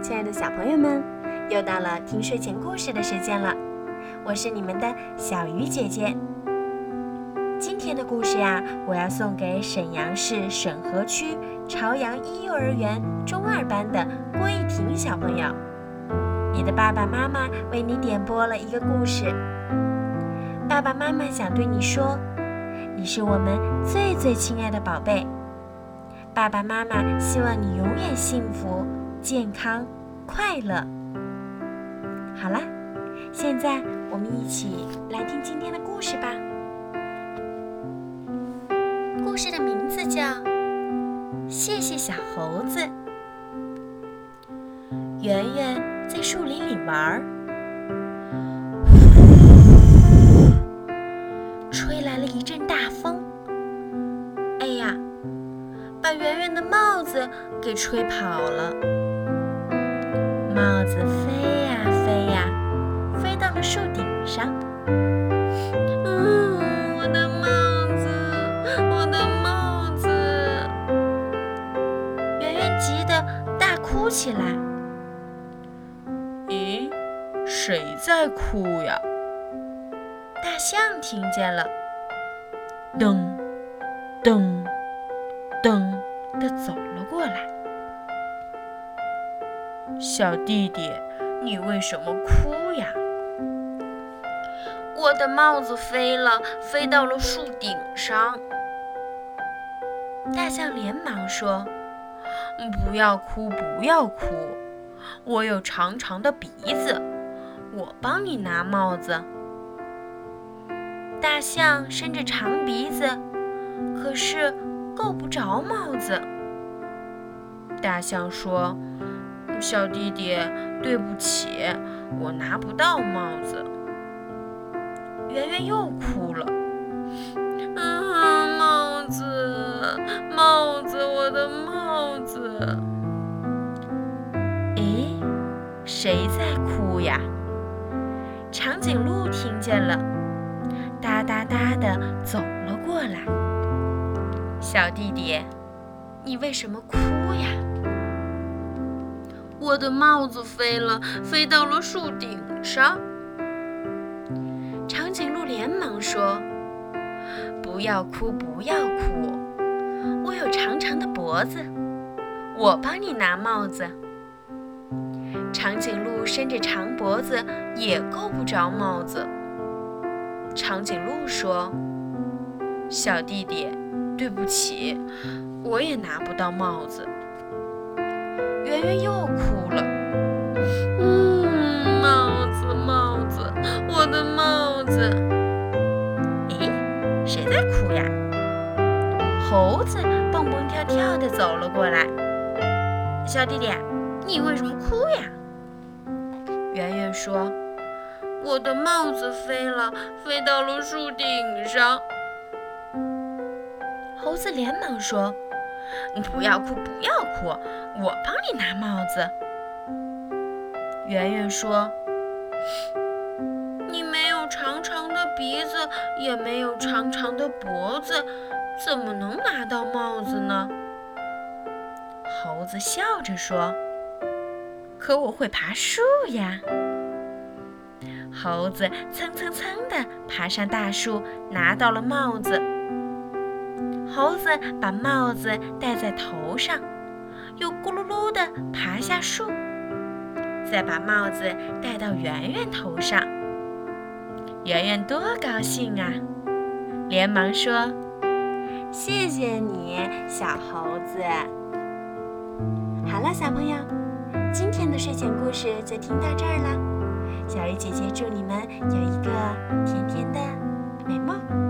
亲爱的小朋友们，又到了听睡前故事的时间了。我是你们的小鱼姐姐。今天的故事呀，我要送给沈阳市沈河区朝阳一幼儿园中二班的郭一婷小朋友。你的爸爸妈妈为你点播了一个故事。爸爸妈妈想对你说，你是我们最最亲爱的宝贝。爸爸妈妈希望你永远幸福、健康、快乐。好啦，现在我们一起来听今天的故事吧。故事的名字叫《谢谢小猴子》。圆圆在树林里玩儿，吹来了一阵大风。哎呀！把圆圆的帽子给吹跑了，帽子飞呀飞呀，飞到了树顶上。嗯，我的帽子，我的帽子！圆圆急得大哭起来。咦，谁在哭呀？大象听见了，噔，噔。噔的走小弟弟，你为什么哭呀？我的帽子飞了，飞到了树顶上。大象连忙说：“不要哭，不要哭，我有长长的鼻子，我帮你拿帽子。”大象伸着长鼻子，可是。够不着帽子，大象说：“小弟弟，对不起，我拿不到帽子。”圆圆又哭了：“啊，帽子，帽子，我的帽子！”咦，谁在哭呀？长颈鹿听见了，哒哒哒的走了过来。小弟弟，你为什么哭呀？我的帽子飞了，飞到了树顶上。长颈鹿连忙说：“不要哭，不要哭，我有长长的脖子，我帮你拿帽子。”长颈鹿伸着长脖子也够不着帽子。长颈鹿说：“小弟弟。”对不起，我也拿不到帽子。圆圆又哭了。嗯，帽子，帽子，我的帽子。咦，谁在哭呀？猴子蹦蹦跳跳的走了过来。小弟弟，你为什么哭呀？圆圆说：“我的帽子飞了，飞到了树顶上。”猴子连忙说：“不要哭，不要哭，我帮你拿帽子。”圆圆说：“你没有长长的鼻子，也没有长长的脖子，怎么能拿到帽子呢？”猴子笑着说：“可我会爬树呀！”猴子蹭蹭蹭地爬上大树，拿到了帽子。猴子把帽子戴在头上，又咕噜噜地爬下树，再把帽子戴到圆圆头上。圆圆多高兴啊，连忙说：“谢谢你，小猴子。”好了，小朋友，今天的睡前故事就听到这儿了。小鱼姐姐祝你们有一个甜甜的美梦。